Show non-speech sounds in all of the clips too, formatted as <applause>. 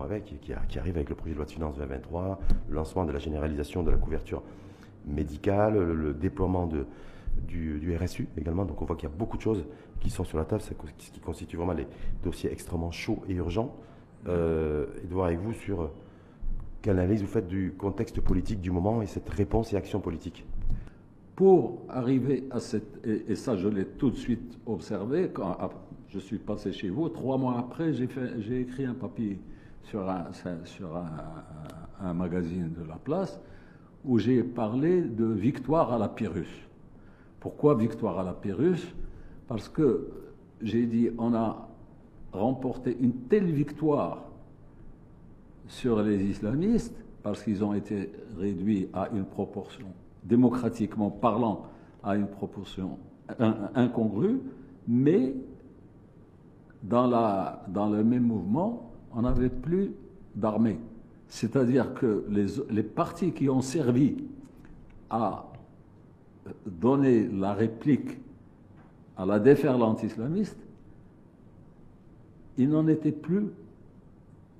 avec, qui, qui arrivent avec le projet de loi de finances 2023, le lancement de la généralisation de la couverture médicale, le, déploiement du, RSU également. Donc on voit qu'il y a beaucoup de choses qui sont sur la table, ce qui constitue vraiment les dossiers extrêmement chauds et urgents. Euh, et de voir avec vous sur quelle analyse vous faites du contexte politique du moment et cette réponse et action politique? Pour arriver à cette... Et, ça, je l'ai tout de suite observé quand je suis passé chez vous. Trois mois après, j'ai écrit un papier sur, un, sur un, magazine de la place où j'ai parlé de victoire à la Pyrrhus. Pourquoi victoire à la Pyrrhus? Parce que j'ai dit, on a remporté une telle victoire sur les islamistes, parce qu'ils ont été réduits à une proportion, démocratiquement parlant, à une proportion incongrue, mais dans, la, dans le même mouvement, on n'avait plus d'armée. C'est-à-dire que les, partis qui ont servi à donner la réplique à la déferlante islamiste, il n'en était plus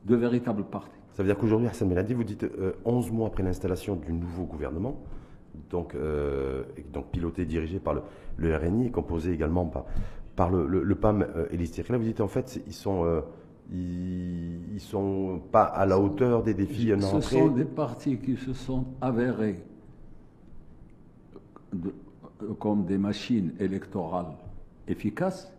de véritables partis. Ça veut dire qu'aujourd'hui, Hassan Meladi, vous dites 11 euh, mois après l'installation du nouveau gouvernement, donc, euh, piloté, dirigé par le, le, RNI, composé également par, le, le, PAM euh, et Là, vous dites en fait, ils sont, euh, ils, sont pas à la hauteur des défis. Ce sont des partis qui se sont avérés comme des machines électorales efficaces,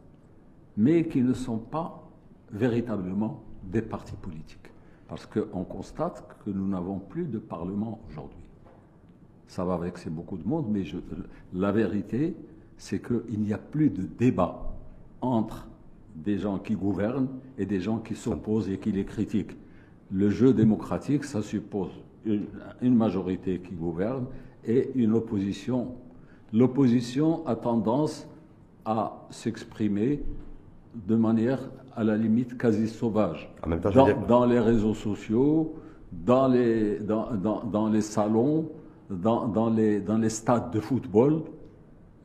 mais qui ne sont pas véritablement des partis politiques. Parce qu'on constate que nous n'avons plus de Parlement aujourd'hui. Ça va vexer beaucoup de monde, mais je, la vérité, c'est qu'il n'y a plus de débat entre des gens qui gouvernent et des gens qui s'opposent et qui les critiquent. Le jeu démocratique, ça suppose une, majorité qui gouverne et une opposition. L'opposition a tendance à s'exprimer de manière à la limite quasi sauvage. dans, les réseaux sociaux, dans les, dans, dans, les salons, dans, les, dans les stades de football,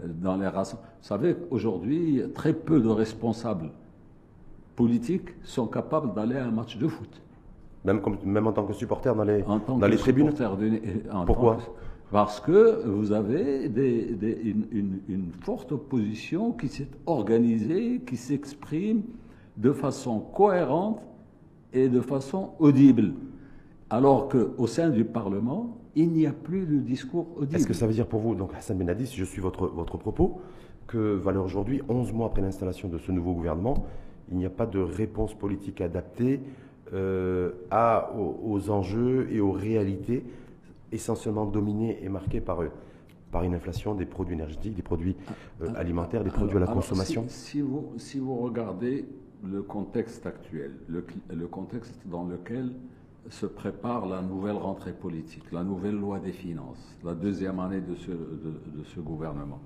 dans les Vous savez, aujourd'hui, très peu de responsables politiques sont capables d'aller à un match de foot. Même, comme, même en tant que supporter dans les, dans les tribunes Pourquoi? Parce que vous avez des, une, une, forte opposition qui s'est organisée, qui s'exprime de façon cohérente et de façon audible. Alors qu'au sein du Parlement, il n'y a plus de discours audible. Est-ce que ça veut dire pour vous, donc Hassan Benadi, si je suis votre, votre propos, que valeur aujourd'hui, 11 mois après l'installation de ce nouveau gouvernement, il n'y a pas de réponse politique adaptée euh, à, aux, enjeux et aux réalités essentiellement dominées et marquées par, par une inflation des produits énergétiques, des produits euh, alimentaires, des produits à la consommation si, vous, si vous regardez le contexte actuel, le, le contexte dans lequel se prépare la nouvelle rentrée politique, la nouvelle loi des finances, la deuxième année de ce, de, ce gouvernement.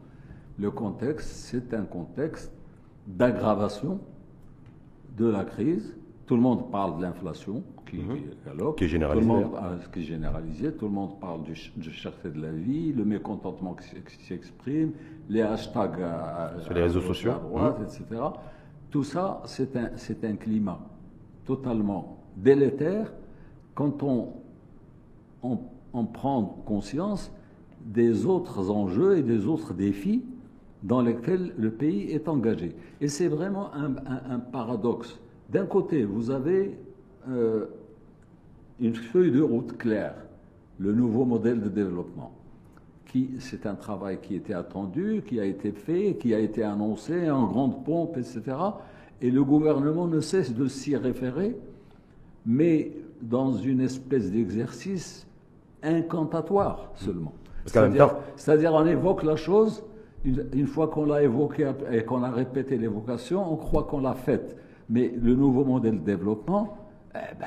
Le contexte, c'est un contexte d'aggravation de la crise. Tout le monde parle de l'inflation qui, mhm. qui, est généralisée. Tout le monde, qui est généralisée. Tout le monde parle du, de cherté de la vie, le mécontentement qui s'exprime, les hashtags sur les réseaux sociaux, droite, mhm. etc. Tout ça, c'est un, un climat totalement délétère quand on, on, prend conscience des autres enjeux et des autres défis dans lesquels le pays est engagé. Et c'est vraiment un, paradoxe. D'un côté, vous avez euh, une feuille de route claire, le nouveau modèle de développement, qui c'est un travail qui était attendu, qui a été fait, qui a été annoncé en grande pompe, etc. Et le gouvernement ne cesse de s'y référer, mais dans une espèce d'exercice incantatoire seulement. C'est-à-dire, on évoque la chose, une, fois qu'on l'a évoquée et qu'on a répété l'évocation, on croit qu'on l'a faite. Mais le nouveau modèle de développement, eh ben,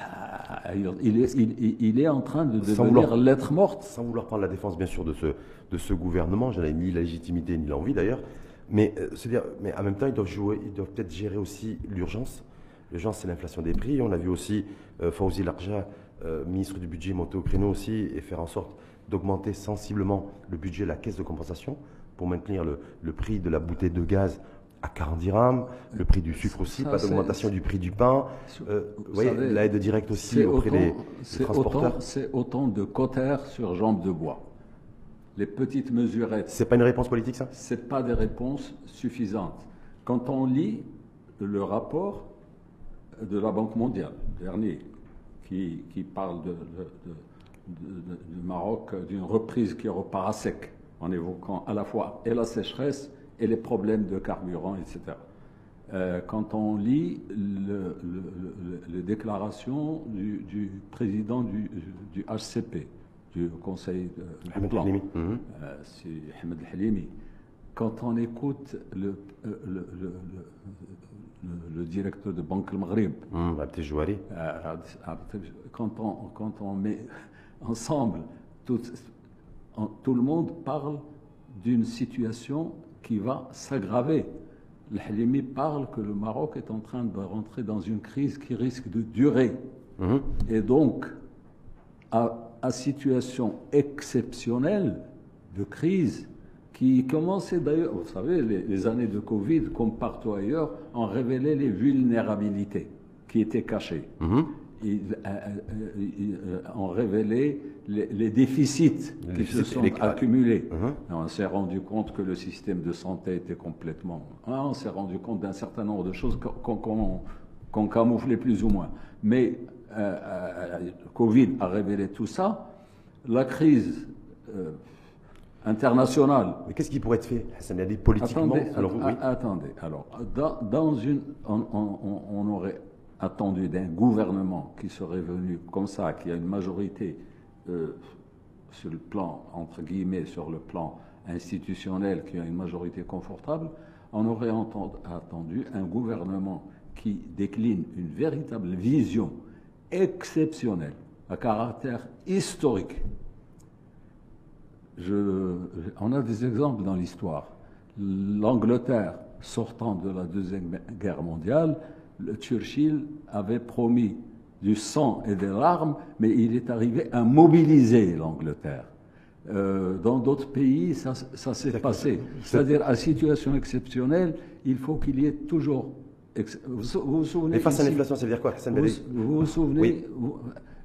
il, est, il, est, en train de devenir lettre morte. Sans vouloir prendre la défense, bien sûr, de ce, de ce gouvernement, je n'ai ni la légitimité ni l'envie d'ailleurs, mais, euh, dire, mais en même temps, ils doivent, jouer, ils doivent peut-être gérer aussi l'urgence. L'urgence, c'est l'inflation des prix. On a vu aussi euh, Fauzi Larja, euh, ministre du budget, monter au créneau aussi et faire en sorte d'augmenter sensiblement le budget de la caisse de compensation pour maintenir le, prix de la bouteille de gaz à 40 dirhams, le prix du sucre aussi, Ça, pas c'est- d'augmentation du prix du pain, euh, Vous savez, l'aide directe aussi C'est auprès autant, des, des c'est transporteurs. c'est autant de cotères sur jambes de bois. Les petites mesurettes, C'est pas une réponse politique ça? ce pas des réponses suffisantes. Quand on lit le rapport de la Banque mondiale, dernier, qui, qui parle de, de- de- de- de- du Maroc, d'une reprise qui repart à sec, en évoquant à la fois et la sécheresse et les problèmes de carburant, etc. Euh, quand on lit le- le- le- les déclarations du, du président du, du HCP, du Conseil de, du Ahmed plan. Mhm. euh, Ahmed Halimi. Quand on écoute le, euh, le, le- le- le- le directeur de Banque El Maghreb, euh, quand on, quand on met <laughs> ensemble, tout, tout le monde parle d'une situation qui va s'aggraver. Le Halimi parle que le Maroc est en train de rentrer dans une crise qui risque de durer. Mhm. Et donc, à, à situation exceptionnelle de crise, qui commençait d'ailleurs, vous savez, les, les années de Covid, comme partout ailleurs, ont révélé les vulnérabilités qui étaient cachées. Mhm. Euh, euh, euh, ont révélé les, les déficits Les qui se sont accumulés. Et on s'est rendu compte que le système de santé était complètement. hein, on s'est rendu compte d'un certain nombre de choses qu'on qu'on camouflait plus ou moins. Mais euh, Covid a révélé tout ça. La crise euh, internationale Mais qu'est-ce qui pourrait être fait, Hassan Hadi, politiquement? Attendez, Alors, oui. attendez. Alors, dans, dans une, on, on- on- on aurait attendu d'un gouvernement qui serait venu comme ça, qui a une majorité euh, sur le plan, entre guillemets, sur le plan institutionnel, qui a une majorité confortable, on aurait attendu un gouvernement qui décline une véritable vision exceptionnelle, à caractère historique, on a des exemples dans l'histoire. L'Angleterre, sortant de la Deuxième Guerre mondiale, le Churchill avait promis du sang et des larmes, mais il est arrivé à mobiliser l'Angleterre. Euh, dans d'autres pays, ça, ça s'est passé. C'est-à-dire, à situation exceptionnelle, il faut qu'il y ait toujours. Vous vous souvenez Mais face à l'inflation, ça veut dire quoi, Hassan vous, vous vous souvenez Oui. vous-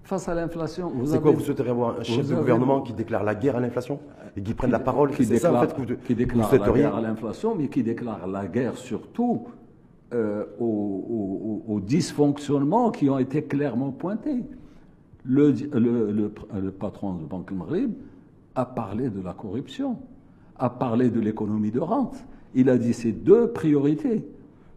Face à l'inflation, vous C'est quoi Vous souhaiteriez avoir un chef de avez- gouvernement qui déclare la guerre à l'inflation et qui prenne la parole qui C'est ça, en déclare, fait, que vous, qui vous déclare la guerre à l'inflation, mais qui déclare la guerre surtout euh, aux, aux- aux dysfonctionnements qui ont été clairement pointés. Le, le- le- le patron de Banque Maghreb a parlé de la corruption, a parlé de l'économie de rente. Il a dit ces deux priorités.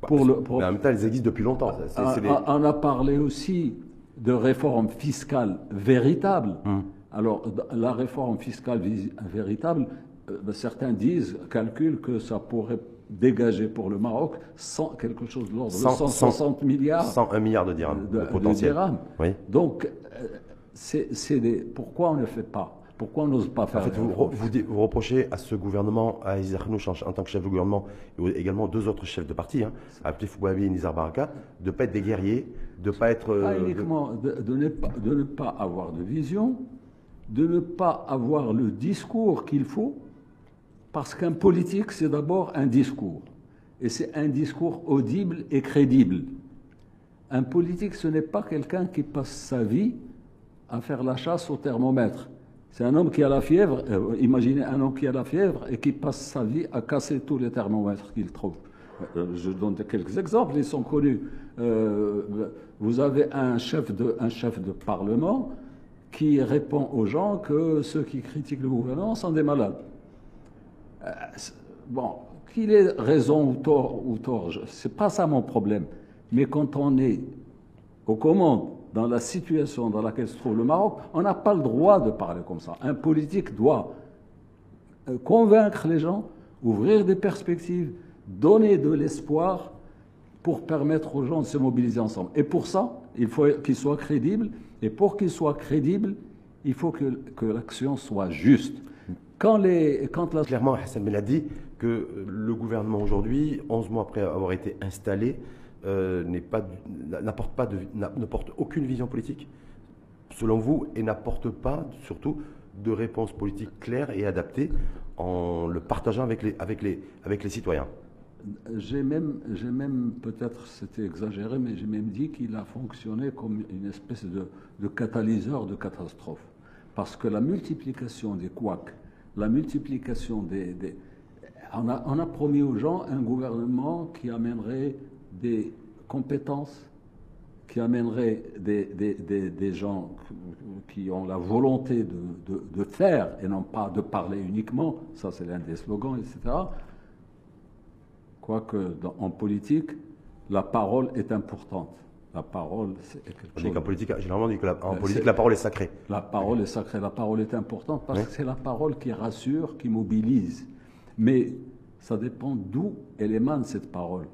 Pour le, pour- Mais en même temps, elles existent depuis longtemps. ça. C'est des- on on a parlé aussi de réforme fiscale véritable. Hum. Alors, la réforme fiscale véritable, euh, certains disent, calculent que ça pourrait dégager pour le Maroc 100 quelque chose de l'ordre de 100, 160 milliards 101 milliards de dirhams de, de de potentiel. dirhams. Oui. Donc, euh, c'est des... pourquoi on ne le fait pas? Pourquoi on n'ose pas En faire fait, les vous, reprochez à ce gouvernement, à Isaac Arnouch en, en tant que chef de gouvernement, et également deux autres chefs de parti, hein, Fouabi et Nizar Baraka, de ne pas être des guerriers, de ne pas être. Pas euh, de- uniquement de, de ne pas, de ne pas avoir de vision, de ne pas avoir le discours qu'il faut, parce qu'un politique, c'est d'abord un discours. Et c'est un discours audible et crédible. Un politique, ce n'est pas quelqu'un qui passe sa vie à faire la chasse au thermomètre. C'est un homme qui a la fièvre, euh, imaginez un homme qui a la fièvre et qui passe sa vie à casser tous les thermomètres qu'il trouve. Euh, Je donne quelques exemples, ils sont connus. Euh, vous avez un chef, de, un chef de parlement qui répond aux gens que ceux qui critiquent le gouvernement sont des malades. Euh, bon, qu'il ait raison ou tort, ou tort, pas ça mon problème. Mais quand on est aux commandes, dans la situation dans laquelle se trouve le Maroc, on n'a pas le droit de parler comme ça. Un politique doit euh, convaincre les gens, ouvrir des perspectives, donner de l'espoir pour permettre aux gens de se mobiliser ensemble. Et pour ça, il faut qu'il soit crédible. Et pour qu'il soit crédible, il faut que l'action soit juste. Quand, les, quand la Clairement, Hassan Ben a dit que euh, le gouvernement aujourd'hui, 11 mois après avoir été installé, euh, pas n'apporte pas ne porte aucune vision politique, selon vous, et n'apporte pas surtout de réponse politique claire et adaptée en le partageant avec les, avec les, avec les citoyens. J'ai même, j'ai même peut-être, c'était exagéré, mais j'ai même dit qu'il a fonctionné comme une espèce de, de catalyseur de catastrophe. Parce que la multiplication des couacs, la multiplication des... on, a, promis aux gens un gouvernement qui amènerait des compétences, qui amènerait des, gens qui ont la volonté de, faire et non pas de parler uniquement, ça c'est l'un des slogans, etc. Quoique en politique, la parole est importante. La parole, c'est quelque chose. qu'en politique, généralement, on dit que la, en Euh, politique, la parole est sacrée. La parole est sacrée, la parole est importante parce Oui. que c'est la parole qui rassure, qui mobilise. Mais ça dépend d'où elle émane cette parole.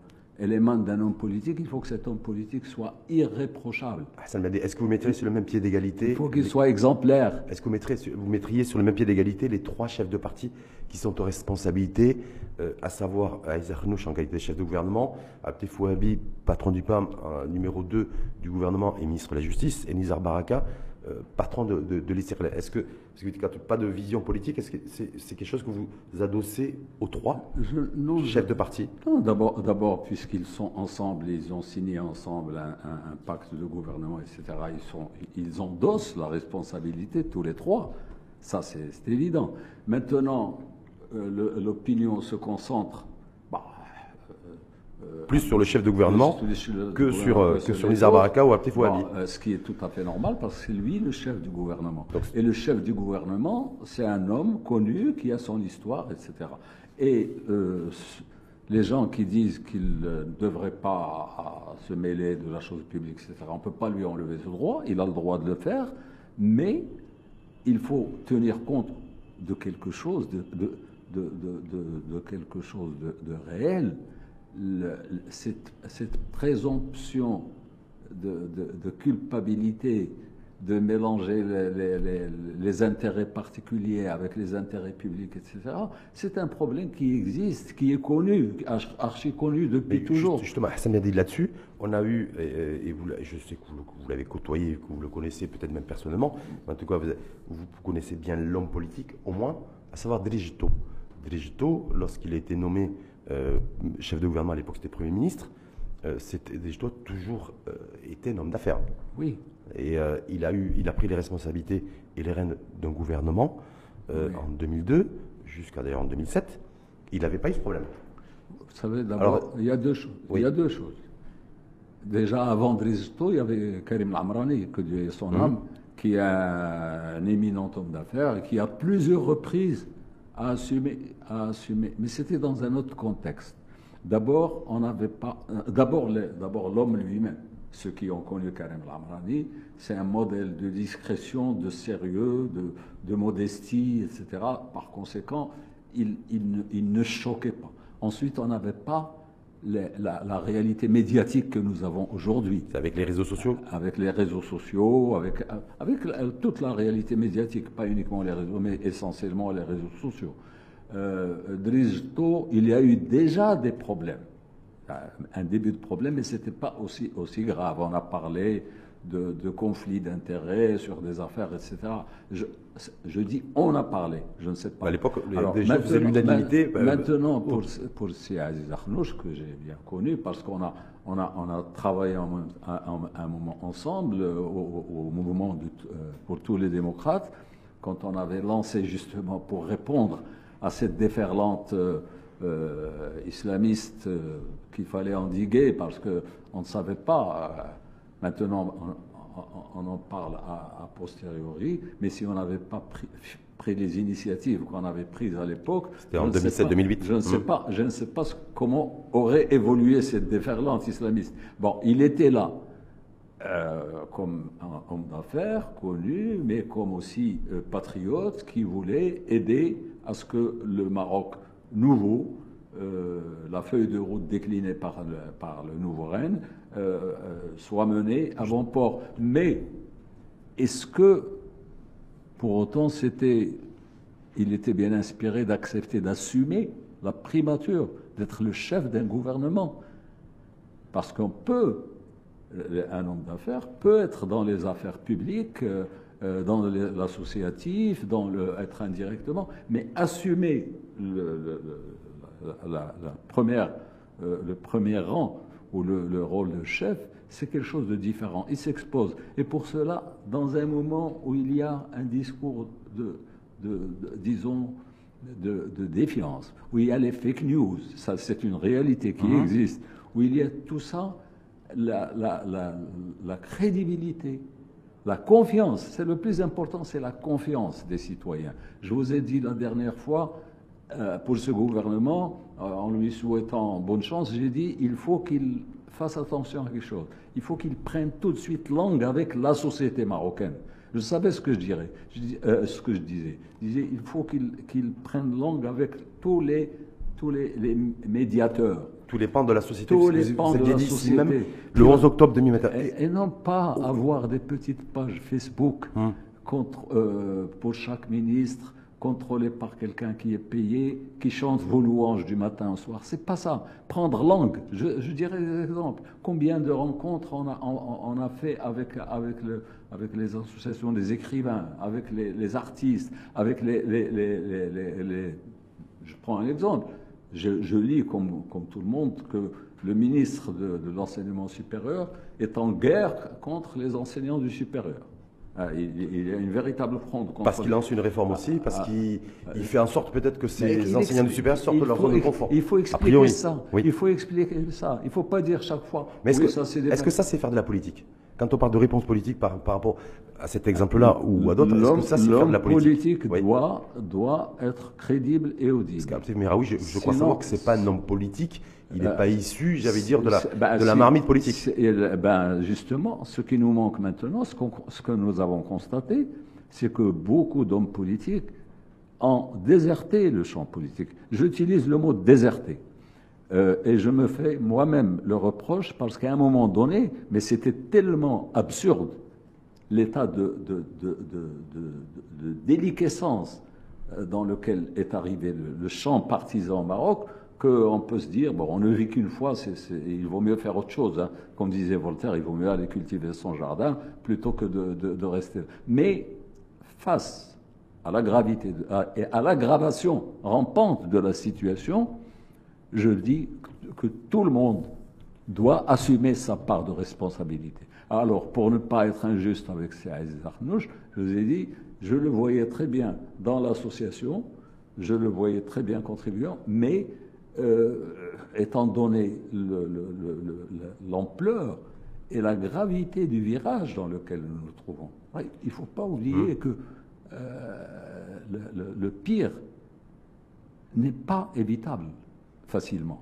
Elle émane d'un homme politique, il faut que cet homme politique soit irréprochable. Hassan Mehdi, Est-ce que vous mettriez sur le même pied d'égalité Il faut qu'il les- soit exemplaire. Est-ce que vous mettriez, sur- vous mettriez sur le même pied d'égalité les trois chefs de parti qui sont aux responsabilités, euh, à savoir Aïssa Khnouch en qualité de chef de gouvernement, Abdel Fouabi, patron du PAM, euh, numéro 2 du gouvernement et ministre de la Justice, et Nizar Baraka, euh, patron de, de, de. Est-ce que, parce que quand pas de vision politique, est-ce que c'est c'est quelque chose que vous adossez aux trois Je- non, je- chefs de parti? Non, D'abord, d'abord, puisqu'ils sont ensemble, ils ont signé ensemble un, un- un pacte de gouvernement, etc. Ils, sont, ils endossent la responsabilité tous les trois. Ça, c'est c'est évident. Maintenant, euh, le- l'opinion se concentre. Bah, Plus sur le chef de gouvernement sur le que gouvernement sur, euh, que que sur Nizar. Baraka ou Abdel Fouabi. Bon, euh, ce qui est tout à fait normal parce que c'est lui le chef du gouvernement. Donc- et le chef du gouvernement, c'est un homme connu qui a son histoire, etc. Et euh, les gens qui disent qu'il ne devrait pas se mêler de la chose publique, etc., on ne peut pas lui enlever ce droit, il a le droit de le faire, mais il faut tenir compte de quelque chose, de, de, de, de- quelque chose de réel. Le- cette, cette présomption de, de- de culpabilité de mélanger les, les- les- les intérêts particuliers avec les intérêts publics, etc., c'est un problème qui existe, qui est connu, archi- connu depuis Mais toujours. juste- Justement, Hassan Mehdi, là-dessus, on a eu, et, vous, je sais que vous, l'avez côtoyé, que vous le connaissez peut-être même personnellement, en tout cas, vous, vous connaissez bien l'homme politique, au moins, à savoir Drigito. Drigito, lorsqu'il a été nommé chef de gouvernement à l'époque, c'était Premier ministre, euh, c'était a toujours euh, été un homme d'affaires. Oui, Et euh, il, a eu, il a pris les responsabilités et les rênes d'un gouvernement euh, Oui. en 2002, jusqu'à d'ailleurs en 2007. Il n'avait pas eu ce problème. Vous savez, d'abord, il y a deux choses. Oui. Il y a deux choses. Déjà, avant Drizito, il y avait Karim Lamrani, que Dieu ait son Mhm. âme, qui est un éminent homme d'affaires et qui à plusieurs reprises a assumé, a assumé. Mais c'était dans un autre contexte. D'abord, on n'avait pas. euh, D'abord, l'homme lui-même. Ceux qui ont connu Karim Lamrani, c'est un modèle de discrétion, de sérieux, de, de modestie, etc. Par conséquent, il, il ne, il ne choquait pas. Ensuite, on n'avait pas les- la, la réalité médiatique que nous avons aujourd'hui avec les réseaux sociaux? avec les réseaux sociaux, avec, avec la- toute la réalité médiatique, pas uniquement les réseaux, mais essentiellement les réseaux sociaux. Euh, Drizto, il y a eu déjà des problèmes, Euh, un début de problème, mais ce n'était pas aussi, aussi grave. On a parlé de, de conflits d'intérêts sur des affaires, etc. Je, je dis on a parlé, je ne sais pas. À l'époque, faisaient maintenant- l'unanimité. euh, Maintenant, pour, pour si Aziz Arnouch, que j'ai bien connu, parce qu'on a, on a, on a travaillé en un, moment ensemble euh, au, mouvement de euh, pour tous les démocrates, quand on avait lancé justement pour répondre à cette déferlante euh, euh, islamiste euh, qu'il fallait endiguer, parce qu'on ne savait pas. Maintenant, on, on- on en parle a posteriori, mais si on n'avait pas pris, pris les initiatives qu'on avait prises à l'époque, C'était en je ne sais pas- 2007-2008. Je ne sais Mhm. pas, je ne sais pas comment aurait évolué cette déferlante islamiste. Bon, il était là euh, comme un homme d'affaires connu, mais comme aussi euh, patriote qui voulait aider à ce que le Maroc nouveau, euh, la feuille de route déclinée par le, nouveau Rennes, euh, euh, soit menée à bon port. Mais est-ce que pour autant c'était, il était bien inspiré d'accepter, d'assumer la primature, d'être le chef d'un gouvernement? Parce qu'on peut euh, un homme d'affaires peut être dans les affaires publiques, dans l'associatif, dans le être indirectement, mais assumer le- la, la- la première le premier rang ou le, rôle de chef, c'est quelque chose de différent. Il s'expose. Et pour cela, dans un moment où il y a un discours de, disons, de, défiance, où il y a les fake news, ça c'est une réalité qui uh-huh. existe, où il y a tout ça, la, la crédibilité, la confiance, c'est le plus important, c'est la confiance des citoyens. Je vous ai dit la dernière fois, euh, pour ce gouvernement, euh, en lui souhaitant bonne chance, j'ai dit il faut qu'il fasse attention à quelque chose. Il faut qu'il prenne tout de suite langue avec la société marocaine. Je savais ce que je dirais, euh, ce que je disais. Je disais il faut qu'il prenne langue avec tous les tous les, médiateurs. Tous les pans de la société. Tous les pans de la société. Même le 11 octobre 2021. Et, non pas avoir des petites pages Facebook hum. contre, pour chaque ministre contrôlé par quelqu'un qui est payé, qui chante vos louanges du matin au soir. C'est pas ça. Prendre langue. Je, dirais des exemples. Combien de rencontres on a, fait avec, avec, le, avec les associations des écrivains, avec les, artistes, avec les, Je prends un exemple. Je, lis, comme, tout le monde, que le ministre de l'enseignement supérieur est en guerre contre les enseignants du supérieur. Ah, il, y a une véritable fronde. Parce qu'il lance une réforme aussi, parce ah, qu'il ah, fait en sorte peut-être que ces enseignants du supérieur sortent de leur zone de confort. Il faut expliquer ça. Il faut expliquer ça. Il ne faut pas dire chaque fois. Mais est-ce que, ça, c'est faire de la politique? Quand on parle de réponse politique par, rapport à cet exemple-là ou à d'autres, est-ce que ça, c'est faire de la politique? politique doit, doit être crédible et audible. Mais oui, je, je crois savoir que ce n'est pas un homme politique il n'est euh, pas issu, j'allais dire, de la, bah, de la marmite politique. Ben justement, ce qui nous manque maintenant, ce, ce que nous avons constaté, c'est que beaucoup d'hommes politiques ont déserté le champ politique. J'utilise le mot déserté. Euh, et je me fais moi-même le reproche parce qu'à un moment donné, mais c'était tellement absurde, l'état de, de, de, de, déliquescence euh, dans lequel est arrivé le, le champ partisan au Maroc, qu'on peut se dire, bon, on ne vit qu'une fois, il vaut mieux faire autre chose. Hein. Comme disait Voltaire, il vaut mieux aller cultiver son jardin plutôt que de, rester. Mais face à la gravité et à l'aggravation rampante de la situation, je dis que tout le monde doit assumer sa part de responsabilité. Alors, pour ne pas être injuste avec Saïd Arnouch, je vous ai dit, je le voyais très bien dans l'association, je le voyais très bien contribuant, mais euh, étant donné l'ampleur et la gravité du virage dans lequel nous nous trouvons. il ne faut pas oublier mmh. que euh, le, pire n'est pas évitable facilement.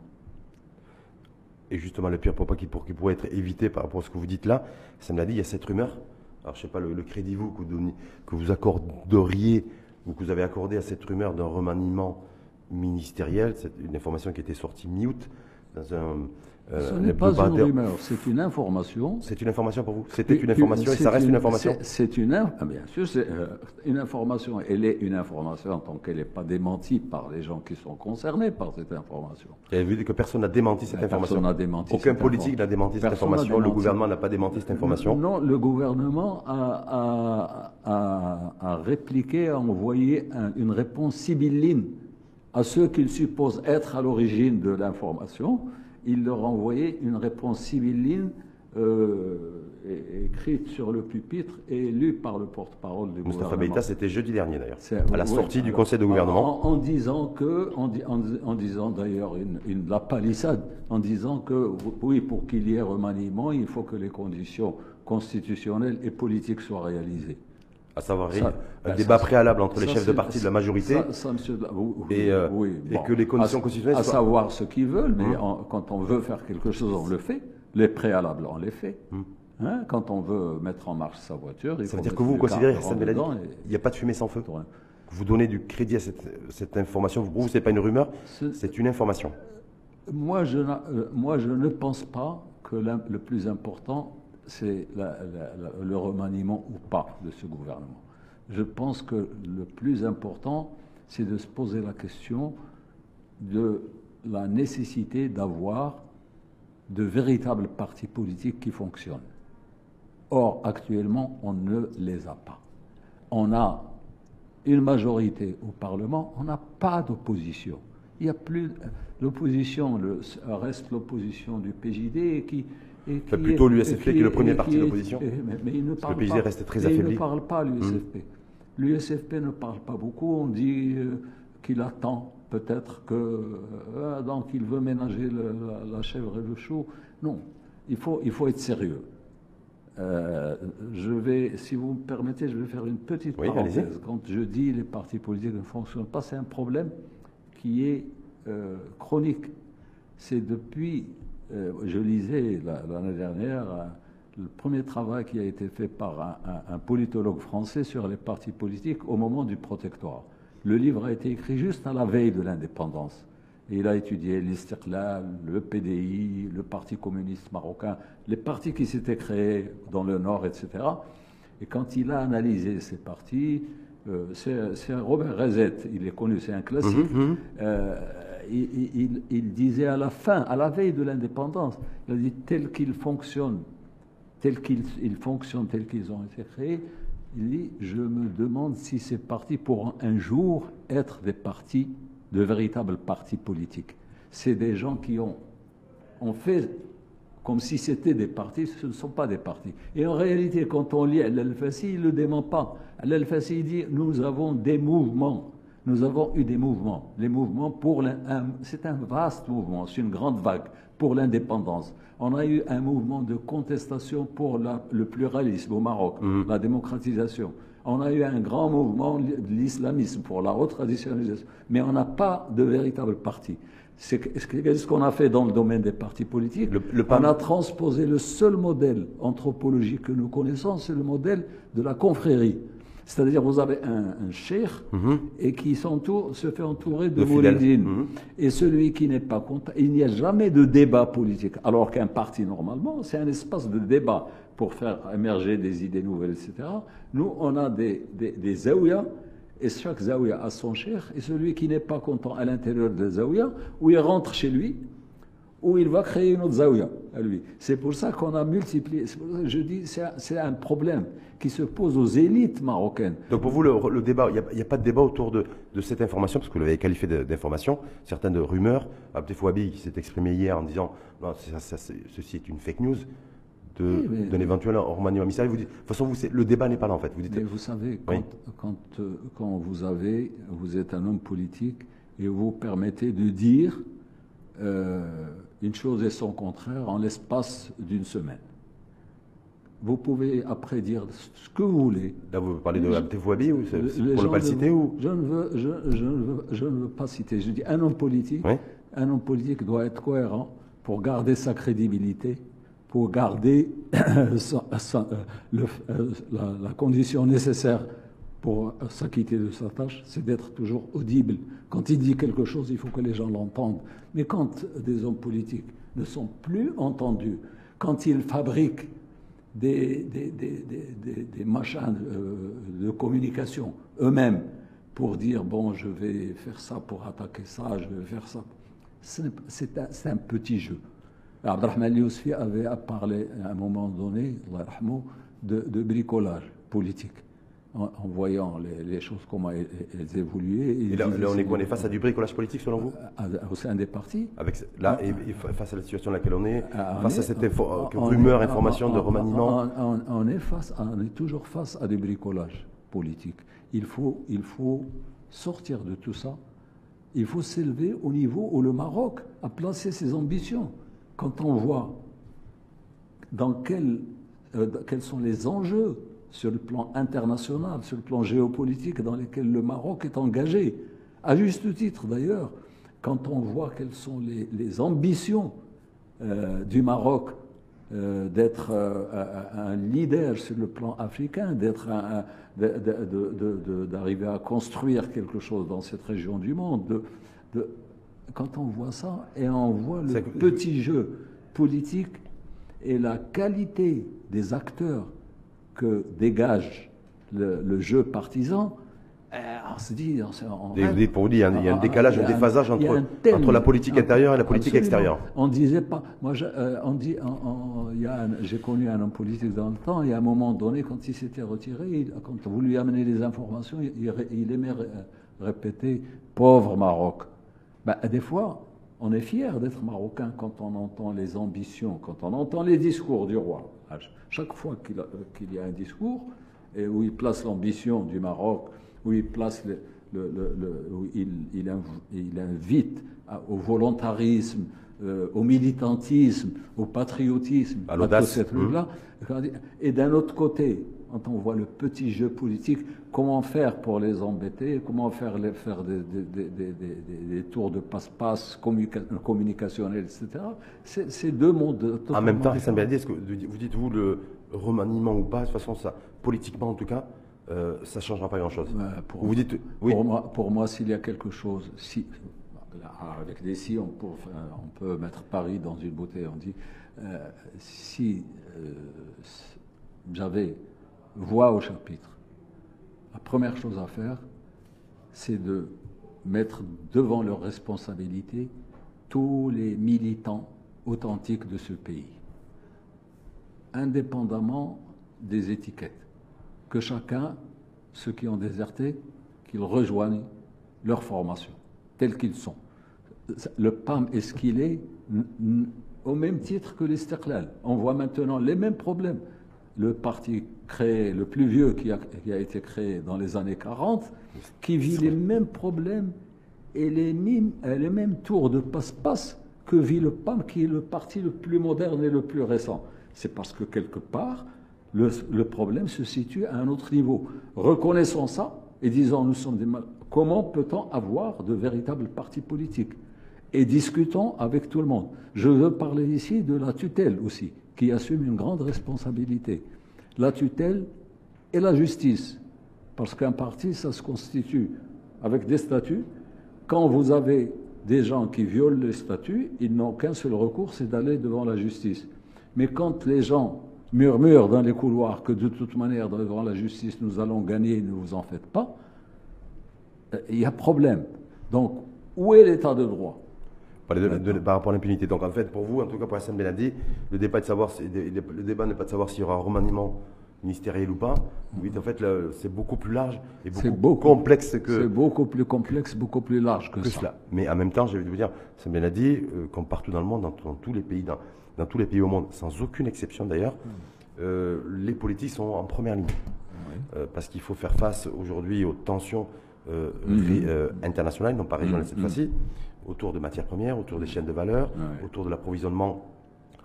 Et justement, le pire, pour, qui pourrait être évité par rapport à ce que vous dites là, ça me l'a dit, il y a cette rumeur. Alors, je ne sais pas, le, crédit vous, que, vous, que vous accorderiez ou que vous avez accordé à cette rumeur d'un remaniement ministérielle, c'est une information qui était sortie mi-août dans un. Euh, Ce n'est pas une rumeur, c'est une information. C'est une information pour vous? C'était une information et ça reste une, information? C'est une, ah, bien sûr, c'est euh, une information. Elle est une information en tant qu'elle n'est pas démentie par les gens qui sont concernés par cette information. Vous avez vu que personne n'a démenti cette information Personne n'a démenti Aucun politique n'a démenti cette information. Le gouvernement n'a pas démenti cette information Non, le gouvernement a, a, a, répliqué, a envoyé une réponse sibylline à ceux qu'il suppose être à l'origine de l'information, il leur envoyait une réponse civiline euh, écrite sur le pupitre et lue par le porte-parole du Moustapha gouvernement. c'était jeudi dernier d'ailleurs, à la sortie du Conseil de gouvernement. En, disant que, en, disant d'ailleurs une, la palissade, en disant que oui, pour qu'il y ait remaniement, il faut que les conditions constitutionnelles et politiques soient réalisées à savoir un ben, débat préalable entre les chefs de parti de la majorité et, euh, et que les conditions constitutionnelles à savoir ce qu'ils veulent, mais hum. quand on veut faire quelque chose, on le fait. Les préalables, on les fait. Hum. Hein, quand on veut mettre en marche sa voiture, il ça veut dire que vous considérez, il n'y a pas de fumée sans feu. Vous donnez du crédit à cette, information. Vous, vous c'est pas une rumeur, c'est une information. Moi, je, euh, moi, je ne pense pas que le plus important c'est le remaniement ou pas de ce gouvernement. Je pense que le plus important, c'est de se poser la question de la nécessité d'avoir de véritables partis politiques qui fonctionnent. Or, actuellement, on ne les a pas. On a une majorité au Parlement, on n'a pas d'opposition. Il n'y a plus l'opposition, reste l'opposition du PJD qui. Et plutôt l'USFP qui est le premier parti de l'opposition. Mais, il ne parle le reste très affaibli. Il ne parle pas, l'USFP. Mmh. L'USFP ne parle pas beaucoup. On dit euh, qu'il attend peut-être que. Euh, donc il veut ménager la, chèvre et le chou. Non, il faut, il faut être sérieux. Euh, je vais, si vous me permettez, je vais faire une petite parenthèse. Quand je dis les partis politiques ne fonctionnent pas, c'est un problème qui est euh, chronique. C'est depuis, euh, je lisais l'année dernière, le premier travail qui a été fait par un, politologue français sur les partis politiques au moment du protectorat. Le livre a été écrit juste à la veille de l'indépendance. Et il a étudié l'Istiqlal, le PDI, le Parti communiste marocain, les partis qui s'étaient créés dans le Nord, etc. Et quand il a analysé ces partis, euh, c'est Robert Rezet, il est connu, c'est un classique. Mhm, mhm. Euh, il, disait à la fin, à la veille de l'indépendance, il a dit tel qu'ils fonctionnent, tel qu'ils fonctionnent, tels qu'ils ont été créés, il dit je me demande si ces partis pourront un jour être des partis de véritables partis politiques. C'est des gens qui ont, ont fait comme si c'était des partis, ce ne sont pas des partis. Et en réalité, quand on lit Al-Fassi, il ne le dément pas. Al-Fassi dit nous avons des mouvements. Nous avons eu des mouvements. Les mouvements pour c'est un vaste mouvement, c'est une grande vague pour l'indépendance. On a eu un mouvement de contestation pour le pluralisme au Maroc, mmh. la démocratisation on a eu un grand mouvement de l'islamisme pour la retraditionnalisation, mais on n'a pas de véritable parti. C'est ce qu'on a fait dans le domaine des partis politiques. on a transposé le seul modèle anthropologique que nous connaissons, c'est le modèle de la confrérie. C'est-à-dire, vous avez un, cher mhm. et qui se fait entourer de, de mhm. Et celui qui n'est pas content, il n'y a jamais de débat politique. Alors qu'un parti, normalement, c'est un espace de débat pour faire émerger des idées nouvelles, etc. Nous, on a des, des, des et chaque zaouia a son cher, et celui qui n'est pas content à l'intérieur de zaouia, où il rentre chez lui, où il va créer une autre zaouia à lui. C'est pour ça qu'on a multiplié. je dis, c'est un, problème qui se pose aux élites marocaines. Donc pour vous, le, débat, il n'y a, pas de débat autour de, de cette information, parce que vous l'avez qualifié d'information, certaines rumeurs. Abdel qui s'est exprimé hier en disant non, ceci est une fake news d'un éventuel. Vous dites, de toute façon, vous, le débat n'est pas là en fait. Vous, dites, Mais vous savez, quand, quand, euh, quand, vous avez, vous êtes un homme politique et vous permettez de dire euh, une chose et son contraire en l'espace d'une semaine. Vous pouvez après dire ce que vous voulez. Là, vous parlez de Abdefouabi ou pour ne pas le citer ou je ne, veux, je, je, ne veux, je ne veux pas citer. Je dis un homme politique, un homme politique doit être cohérent pour garder sa crédibilité pour garder <coughs> euh, euh, la, condition nécessaire pour s'acquitter de sa tâche, c'est d'être toujours audible. Quand il dit quelque chose, il faut que les gens l'entendent. Mais quand des hommes politiques ne sont plus entendus, quand ils fabriquent des, machins de, communication eux-mêmes pour dire, bon, je vais faire ça pour attaquer ça, je vais faire ça, c'est un, un petit jeu. Abdelrahman Yousfi avait parlé à un moment donné, de, de bricolage politique. En, voyant les, choses, comment elles, évoluaient. Et là, on, est, face à du bricolage politique, selon vous Au sein des partis. Avec, là, et, face à la situation dans laquelle on est, ah, face à cette rumeur, information de remaniement on, est face, on est toujours face à des bricolages politiques. Il faut, il faut sortir de tout ça. Il faut s'élever au niveau où le Maroc a placé ses ambitions quand on voit dans quel, euh, quels sont les enjeux sur le plan international, sur le plan géopolitique dans lesquels le Maroc est engagé, à juste titre d'ailleurs, quand on voit quelles sont les, ambitions euh, du Maroc euh, d'être un leader sur le plan africain, d'être d'arriver à construire quelque chose dans cette région du monde, de quand on voit ça et on voit le petit jeu politique et la qualité des acteurs que dégage le, jeu partisan, eh, on se dit. On, pour vous dire, il y a un décalage, un, déphasage entre, entre la politique intérieure et la politique extérieure. On disait pas. Moi, euh, on dit, j'ai connu un homme politique dans le temps, et à un moment donné, quand il s'était retiré, quand vous lui amenez les informations, il, il aimait répéter pauvre Maroc bah, Des fois, on est fier d'être marocain quand on entend les ambitions, quand on entend les discours du roi. Chaque fois qu'il y a un discours et où il place l'ambition du Maroc, où il place le, où il, il, invite au volontarisme, euh, au militantisme, au patriotisme, à l'audace. là Et d'un autre côté, quand on voit le petit jeu politique, comment faire pour les embêter, comment faire, les, faire des, tours de passe-passe communicationnels, etc. C'est deux mondes En même temps, Hassan est-ce que vous dites-vous le remaniement ou pas, de toute façon, ça, politiquement en tout cas, euh, ça ne changera pas grand-chose. pour, vous dites, oui. pour moi, pour moi s'il y a quelque chose, si, avec des si, on peut, on peut, mettre Paris dans une bouteille. On dit, euh, si euh, j'avais voix au chapitre, la première chose à faire, c'est de mettre devant leurs responsabilités tous les militants authentiques de ce pays, indépendamment des étiquettes. Que chacun, ceux qui ont déserté, qu'ils rejoignent leur formation, tels qu'ils sont. Le PAM est ce qu'il est, au même titre que l'Istiklal. On voit maintenant les mêmes problèmes le parti créé, le plus vieux qui a, été créé dans les années 40, qui vit les mêmes problèmes et les mêmes, les mêmes tours de passe-passe que vit le PAM, qui est le parti le plus moderne et le plus récent. C'est parce que quelque part, le, problème se situe à un autre niveau. Reconnaissons ça et disons, nous sommes des mal. Comment peut-on avoir de véritables partis politiques? Et discutons avec tout le monde. Je veux parler ici de la tutelle aussi qui assume une grande responsabilité. La tutelle et la justice. Parce qu'un parti, ça se constitue avec des statuts. Quand vous avez des gens qui violent les statuts, ils n'ont qu'un seul recours, c'est d'aller devant la justice. Mais quand les gens murmurent dans les couloirs que de toute manière, devant la justice, nous allons gagner, ne vous en faites pas, euh, il y a problème. Donc, où est l'état de droit? Par rapport à l'impunité. Donc en fait, pour vous, en tout cas pour Hassan Benadi, le débat, de savoir, le débat n'est pas de savoir s'il y aura un remaniement ministériel ou pas. Oui, en fait, c'est beaucoup plus large et beaucoup, beaucoup complexe que. C'est beaucoup plus complexe, beaucoup plus large que, ça. Cela. Mais en même temps, je vais vous dire, Hassan Benadi, euh, comme partout dans le monde, dans, tous les pays, dans, tous les pays au monde, sans aucune exception d'ailleurs, hmm. euh, les politiques sont en première ligne. Euh, parce qu'il faut faire face aujourd'hui aux tensions hmm. internationales, non pas régionales hmm. cette fois-ci autour de matières premières, autour des chaînes de valeur, autour de l'approvisionnement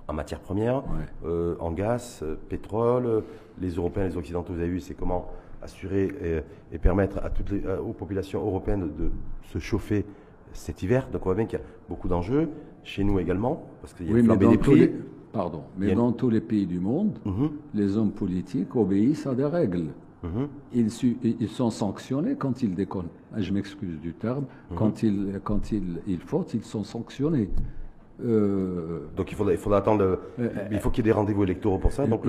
en matières premières, euh, en gaz, euh, pétrole. Les Européens, les Occidentaux, vous avez vu, c'est comment assurer et, permettre à toutes les, aux populations européennes de, se chauffer cet hiver. Donc on voit bien qu'il y a beaucoup d'enjeux, chez nous également, parce qu'il y a oui, des prix. Pardon, mais dans tous les pays du monde, mhm. les hommes politiques obéissent à des règles. Mhm. Ils, ils, sont sanctionnés quand ils déconnent. Ah, je m'excuse du terme. Mhm. Quand, ils, quand ils, ils fautent, ils sont sanctionnés. Euh, donc il faudra, il faudra attendre. Euh, euh, il faut qu'il y ait des rendez-vous électoraux pour ça. Donc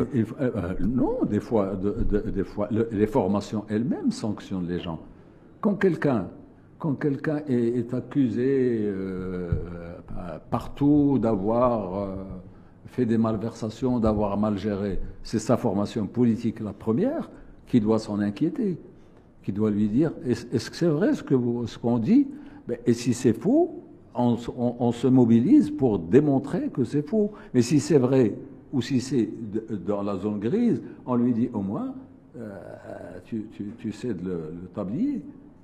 non, des fois, des fois les formations elles-mêmes sanctionnent les gens. Quand quelqu'un, quand quelqu'un est, est, accusé partout d'avoir fait des malversations, d'avoir mal géré, c'est sa formation politique la première qui doit s'en inquiéter, qui doit lui dire est-ce que c'est vrai ce qu'on ce dit? Ben, Et si c'est faux, on, se mobilise pour démontrer que c'est faux. Mais si c'est vrai ou si c'est dans la zone grise, on lui dit au moins euh, tu, tu, sais de le, tablier.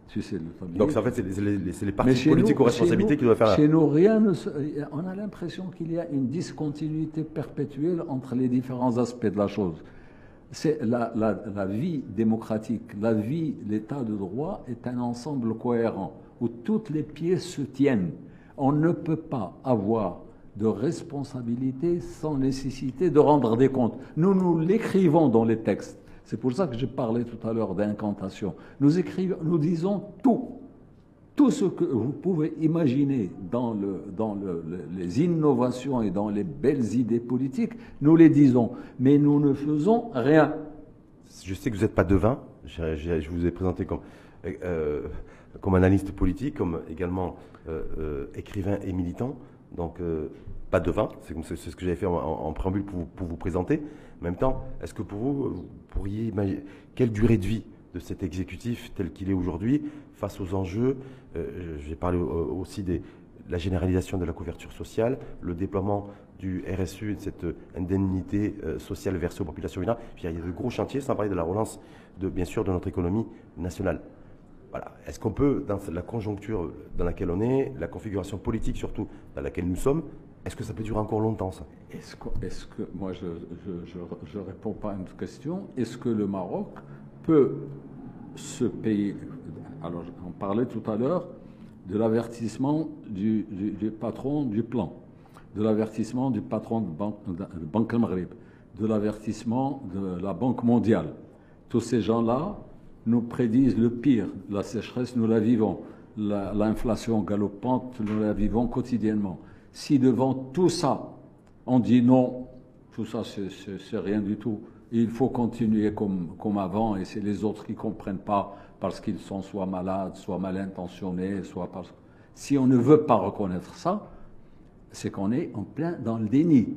Tu sais. Donc en fait, c'est les, les, partis politiques aux responsabilités qui doivent faire. Chez nous, rien ne on a l'impression qu'il y a une discontinuité perpétuelle entre les différents aspects de la chose c'est la, vie démocratique, la vie, l'état de droit est un ensemble cohérent où toutes les pièces se tiennent. On ne peut pas avoir de responsabilité sans nécessité de rendre des comptes. Nous, nous l'écrivons dans les textes. C'est pour ça que j'ai parlé tout à l'heure d'incantation. Nous nous disons tout tout ce que vous pouvez imaginer dans, le, dans le, les innovations et dans les belles idées politiques, nous les disons, mais nous ne faisons rien. Je sais que vous n'êtes pas devin, je, vous ai présenté comme, euh, analyste politique, comme également euh, euh, écrivain et militant, donc pas devin, c'est ce que j'avais fait en, préambule pour vous, pour vous, présenter. En même temps, est-ce que pour vous, vous pourriez imaginer quelle durée de vie de cet exécutif tel qu'il est aujourd'hui face aux enjeux. Euh, J'ai parlé aussi des, la généralisation de la couverture sociale, le déploiement du RSU de cette indemnité euh, sociale versée aux populations vulnérables. il y a de gros chantiers, sans parler de la relance, de, bien sûr, de notre économie nationale. Est-ce qu'on peut, dans la conjoncture dans laquelle on est, la configuration politique surtout dans laquelle nous sommes, est-ce que ça peut durer encore longtemps, ça? Est-ce que, moi, je ne réponds pas à une question. Est-ce que le Maroc peut se payer Alors, on parlait tout à l'heure de l'avertissement du, patron du plan, de l'avertissement du patron de Banque, de Banque Maghreb, de l'avertissement de la Banque mondiale. Tous ces gens-là nous prédisent le pire. La sécheresse, nous la vivons. L'inflation galopante, nous la vivons quotidiennement. Si devant tout ça, on dit non, tout ça, c'est rien du tout, il faut continuer comme, comme avant, et c'est les autres qui ne comprennent pas parce qu'ils sont soit malades, soit mal intentionnés, soit parce... Si on ne veut pas reconnaître ça, c'est qu'on est en plein dans le déni.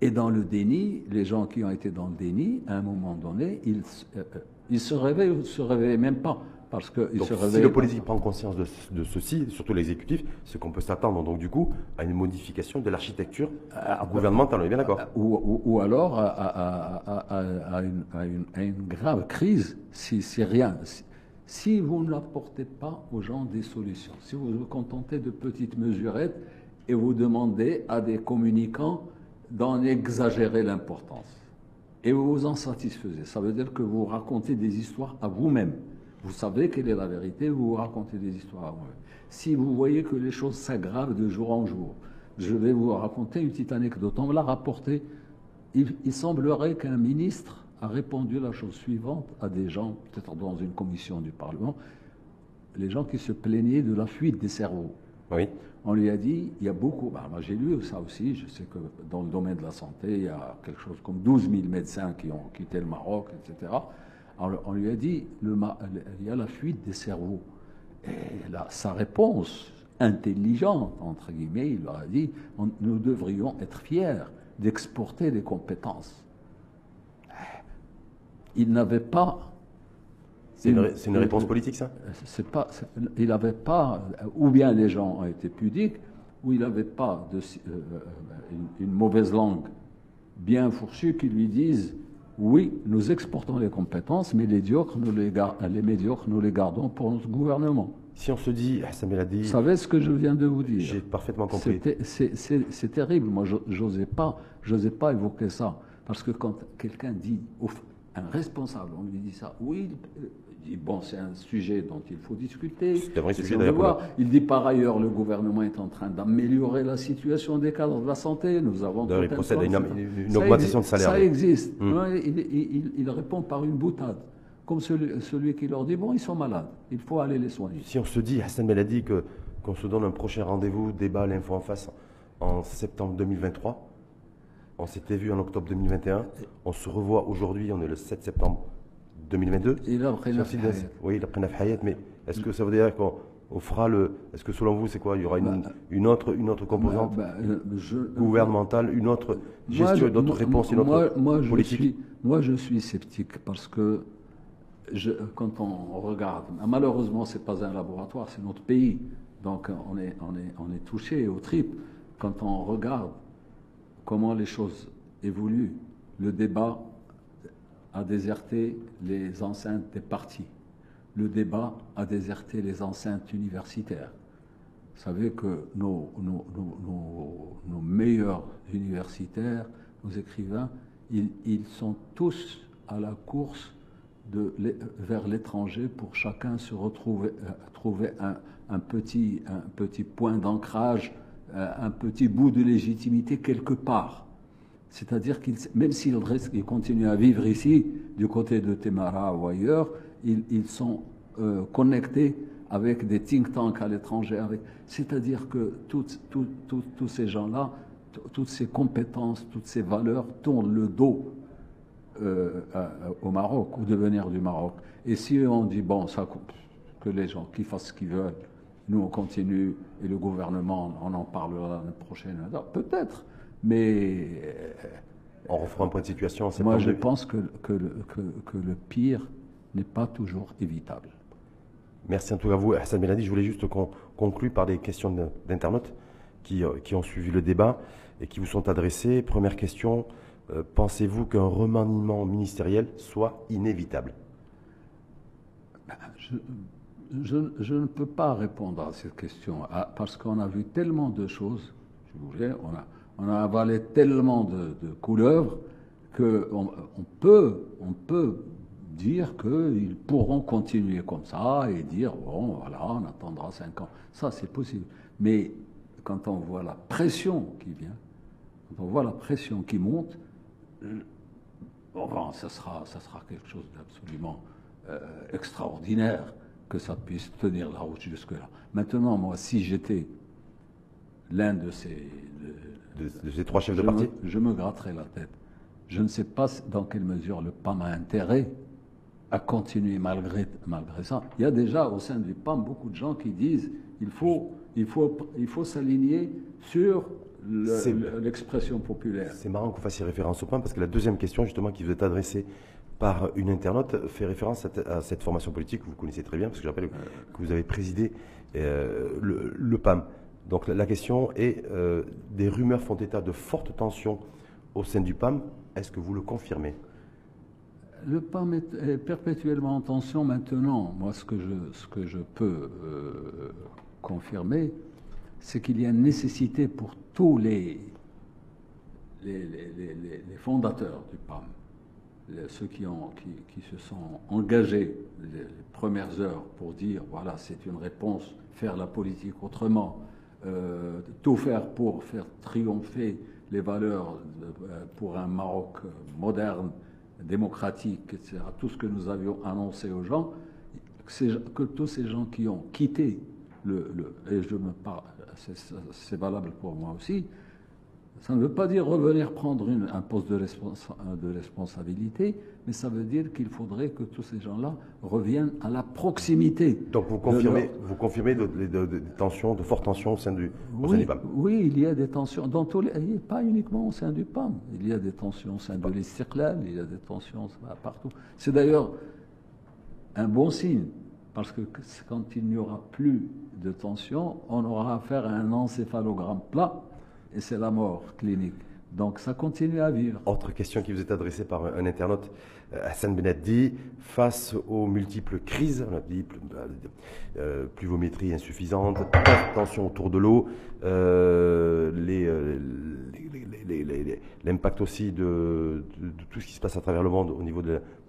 Et dans le déni, les gens qui ont été dans le déni, à un moment donné, ils, euh, euh, ils se réveillent ou ne se réveillent même pas. Parce que donc, si le politique prend conscience de, ceci, surtout l'exécutif, c'est qu'on peut s'attendre donc du coup à une modification de l'architecture euh, gouvernementale, on est bien d'accord ou, alors à, une, grave crise si, si rien. Si vous ne n'apportez pas aux gens des solutions, si vous vous contentez de petites mesurettes et vous demandez à des communicants d'en exagérer l'importance, et vous vous en satisfaisez, ça veut dire que vous racontez des histoires à vous-même. Vous savez quelle est la vérité, vous vous racontez des histoires. Si vous voyez que les choses s'aggravent de jour en jour, je vais vous raconter une petite anecdote. On me l'a rapporté. il semblerait qu'un ministre a répondu la chose suivante à des gens, peut-être dans une commission du Parlement, les gens qui se plaignaient de la fuite des cerveaux. Oui. On lui a dit, il y a beaucoup, bah, moi j'ai lu ça aussi, je sais que dans le domaine de la santé, il y a quelque chose comme 12 000 médecins qui ont quitté le Maroc, etc. Alors, on lui a dit, le, il y a la fuite des cerveaux. Et là, sa réponse intelligente, entre guillemets, il leur a dit, nous devrions être fiers d'exporter des compétences il n'avait pas. C'est une, réponse politique, ça? C'est pas. Il n'avait pas. Ou bien les gens ont été pudiques, ou il n'avait pas de, euh, une, mauvaise langue bien fourchue qui lui dise oui, nous exportons les compétences, mais les médiocres, nous les, les médiocres, nous les gardons pour notre gouvernement. Si on se dit, ça ah, dit. Vous savez ce que je viens de vous dire? J'ai parfaitement compris. C'est terrible. Moi, j'osais pas, pas évoquer ça. Parce que quand quelqu'un dit, un responsable, on lui dit ça, oui, il dit, bon, c'est un sujet dont il faut discuter. C'est un vrai sujet Il dit par ailleurs, le gouvernement est en train d'améliorer la situation des cadres de la santé. Nous avons. il procède à une, augmentation de salaire. Ça existe. Hmm. Il, répond par une boutade. Comme celui, qui leur dit, bon, ils sont malades, il faut aller les soigner. Si on se dit, Hassan dit qu'on se donne un prochain rendez-vous, débat, l'info en face, en septembre 2023, on s'était vu en octobre 2021. On se revoit aujourd'hui, on est le 7 septembre 2022. Il a Oui, il a pris Hayat, mais est-ce que ça veut dire qu'on fera le. Est-ce que selon vous, c'est quoi? Il y aura une, bah, une, autre, une autre composante bah, bah, gouvernementale, une autre gestion, une autre réponse, une autre moi, je Suis, moi, je suis sceptique parce que je, quand on regarde, malheureusement, ce n'est pas un laboratoire, c'est notre pays. Donc, on est, on est, on est touché au trip quand on regarde comment les choses évoluent. Le débat a déserté les enceintes des partis. Le débat a déserté les enceintes universitaires. Vous savez que nos, meilleurs universitaires, nos écrivains, ils, sont tous à la course vers l'étranger pour chacun se retrouver euh, trouver un, petit, un petit point d'ancrage un petit bout de légitimité quelque part. C'est-à-dire qu'ils, même s'ils continuent à vivre ici, du côté de Temara ou ailleurs, ils, sont euh, connectés avec des think tanks à l'étranger. C'est-à-dire que tous ces gens-là, toutes ces compétences, toutes ces valeurs tournent le dos euh, au Maroc, au devenir du Maroc. Et si on dit, bon, ça, que les gens qui fassent ce qu'ils veulent, nous, on continue et le gouvernement, on en parlera l'année prochaine. Peut-être, mais. Euh, on refera un point de situation en Moi, je pense que, que, que, que le pire n'est pas toujours évitable. Merci en tout cas à vous, Hassan Benadi. Je voulais juste qu'on conclue par des questions d'internautes qui, euh, qui, ont suivi le débat et qui vous sont adressées. Première question, euh, pensez-vous qu'un remaniement ministériel soit inévitable? Ben, je, je, ne peux pas répondre à cette question parce qu'on a vu tellement de choses, on a, on a avalé tellement de, couleuvres qu'on on peut, on peut dire qu'ils pourront continuer comme ça et dire, bon, voilà, on attendra cinq ans. Ça, c'est possible. Mais quand on voit la pression qui vient, quand on voit la pression qui monte, bon, ça, sera, ça sera quelque chose d'absolument euh, extraordinaire que ça puisse tenir la route jusque-là. Maintenant, moi, si j'étais l'un de ces... De, ces trois chefs de parti Je me gratterais la tête. Je ne sais pas dans quelle mesure le PAM a intérêt à continuer malgré, malgré ça. Il y a déjà au sein du PAM beaucoup de gens qui disent il faut, il faut, il faut s'aligner sur l'expression populaire. C'est marrant que vous fassiez référence au PAM parce que la deuxième question justement qui vous est adressée par une internaute fait référence à, cette formation politique que vous connaissez très bien parce que je rappelle que vous avez présidé euh, le, PAM. Donc la, question est euh, des rumeurs font état de fortes tensions au sein du PAM. Est-ce que vous le confirmez? Le PAM est, perpétuellement en tension maintenant. Moi, ce que je, ce que je peux euh, confirmer, c'est qu'il y a une nécessité pour tous les, les, fondateurs du PAM, ceux qui, ont, qui, se sont engagés les, premières heures pour dire, voilà, c'est une réponse, faire la politique autrement, euh, tout faire pour faire triompher les valeurs euh, pour un Maroc moderne, démocratique, etc., tout ce que nous avions annoncé aux gens, que, tous ces gens qui ont quitté le, et je me parle, c'est valable pour moi aussi, ça ne veut pas dire revenir prendre une, un poste de, de, responsabilité, mais ça veut dire qu'il faudrait que tous ces gens-là reviennent à la proximité. Donc vous confirmez, vous confirmez de, des tensions, de fortes tensions au sein du, oui, PAM Oui, il y a des tensions, dans tous les, pas uniquement au sein du PAM. Il y a des tensions au sein de l'Istiklal, il y a des tensions partout. C'est d'ailleurs un bon signe, parce que quand il n'y aura plus de tension, on aura affaire à un encéphalogramme plat et c'est la mort clinique. Donc ça continue à vivre. Autre question qui vous est adressée par un internaute, euh, Hassan dit face aux multiples crises, on a dit euh, pluviométrie insuffisante, tension autour de l'eau, euh, l'impact aussi de, tout ce qui se passe à travers le monde au niveau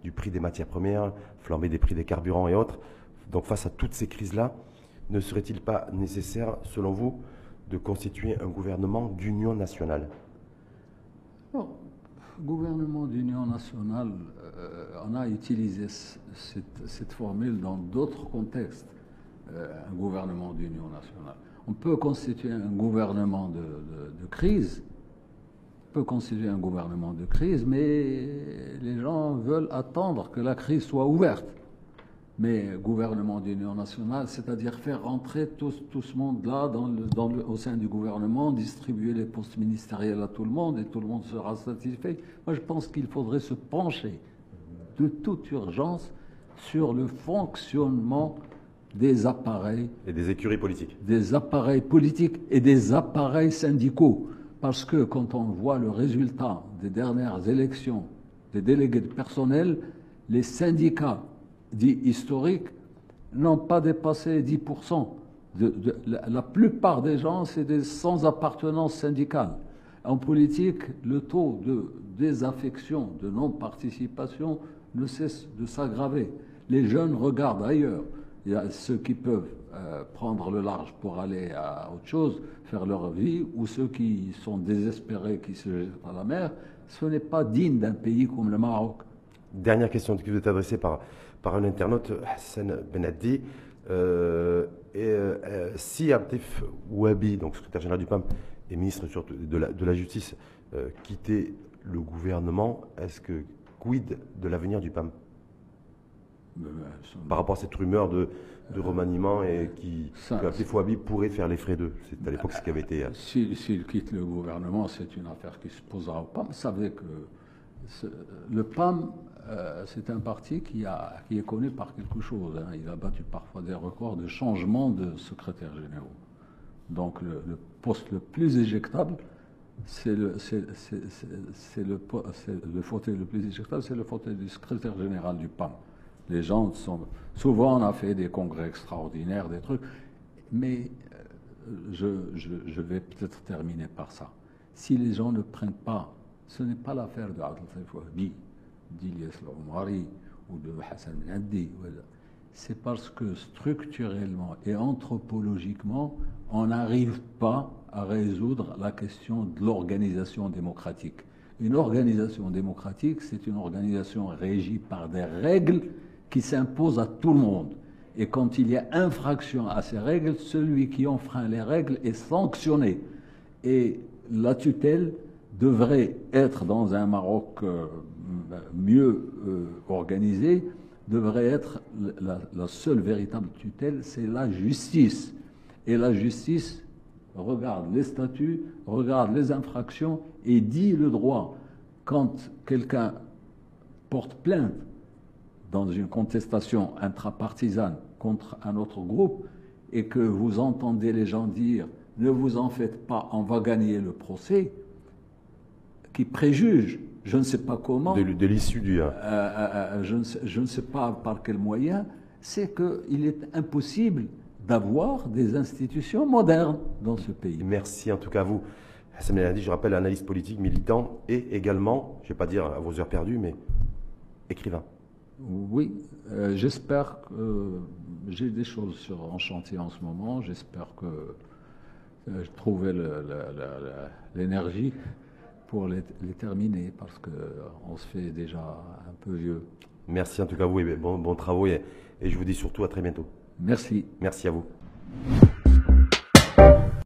du prix des matières premières, flambée des prix des carburants et autres. Donc face à toutes ces crises-là, ne serait-il pas nécessaire, selon vous, de constituer un gouvernement d'union nationale Gouvernement d'union nationale, euh, on a utilisé cette, formule dans d'autres contextes, euh, un gouvernement d'union nationale. On peut constituer un gouvernement de, crise, on peut constituer un gouvernement de crise, mais les gens veulent attendre que la crise soit ouverte mais gouvernement d'union nationale, c'est-à-dire faire rentrer tout, tout ce monde-là dans le, dans le, au sein du gouvernement, distribuer les postes ministériels à tout le monde et tout le monde sera satisfait. Moi, je pense qu'il faudrait se pencher de toute urgence sur le fonctionnement des appareils. Et des écuries politiques. Des appareils politiques et des appareils syndicaux. Parce que quand on voit le résultat des dernières élections des délégués de personnel, les syndicats dit historiques n'ont pas dépassé 10%. De, la, plupart des gens, c'est des sans appartenance syndicale. En politique, le taux de désaffection, de non-participation ne cesse de s'aggraver. Les jeunes regardent ailleurs. Il y a ceux qui peuvent euh, prendre le large pour aller à autre chose, faire leur vie, ou ceux qui sont désespérés, qui se jettent à la mer. Ce n'est pas digne d'un pays comme le Maroc. Dernière question qui vous est adressée par par un internaute, Hassan Benaddi. Euh, et, euh, si Abdef Ouabi, donc secrétaire général du PAM et ministre de la, de la Justice, euh, quittait le gouvernement, est-ce que quid de l'avenir du PAM Par rapport à cette rumeur de, de remaniement et qui, Abdef Ouabi pourrait faire les frais d'eux? C'est à l'époque ce qui avait été. S'il quitte le gouvernement, c'est une affaire qui se posera au PAM. Vous savez que le PAM, euh, c'est un parti qui, est connu par quelque chose. Hein. Il a battu parfois des records de changement de secrétaire généraux. Donc le, poste le plus éjectable, c'est le, fauteuil le plus éjectable, c'est le fauteuil du secrétaire général du PAM. Les gens sont. Souvent, on a fait des congrès extraordinaires, des trucs. Mais euh, je, vais peut-être terminer par ça. Si les gens ne prennent pas, ce n'est pas l'affaire de Fouhbi, d'Ilyas Omari ou de Hassan Addi. C'est parce que structurellement et anthropologiquement, on n'arrive pas à résoudre la question de l'organisation démocratique. Une organisation démocratique, c'est une organisation régie par des règles qui s'imposent à tout le monde. Et quand il y a infraction à ces règles, celui qui enfreint les règles est sanctionné. Et la tutelle devrait être dans un Maroc euh, mieux euh, organisé, devrait être la, la seule véritable tutelle, c'est la justice. Et la justice regarde les statuts, regarde les infractions et dit le droit. Quand quelqu'un porte plainte dans une contestation intrapartisane contre un autre groupe et que vous entendez les gens dire ne vous en faites pas, on va gagner le procès, qui préjuge, je ne sais pas comment, de, l'issue du... Euh, euh, euh, je, ne sais, je, ne sais, pas par quel moyen, c'est qu'il est impossible d'avoir des institutions modernes dans ce pays. Merci en tout cas à vous. Hassan je rappelle, analyste politique, militant et également, je ne vais pas dire à vos heures perdues, mais écrivain. Oui, euh, j'espère que j'ai des choses sur, en chantier en ce moment. J'espère que je trouverai l'énergie les, terminer parce qu'on euh, se fait déjà un peu vieux. Merci en tout cas, vous, et bon, bon travail. Et je vous dis surtout à très bientôt. Merci. Merci à vous.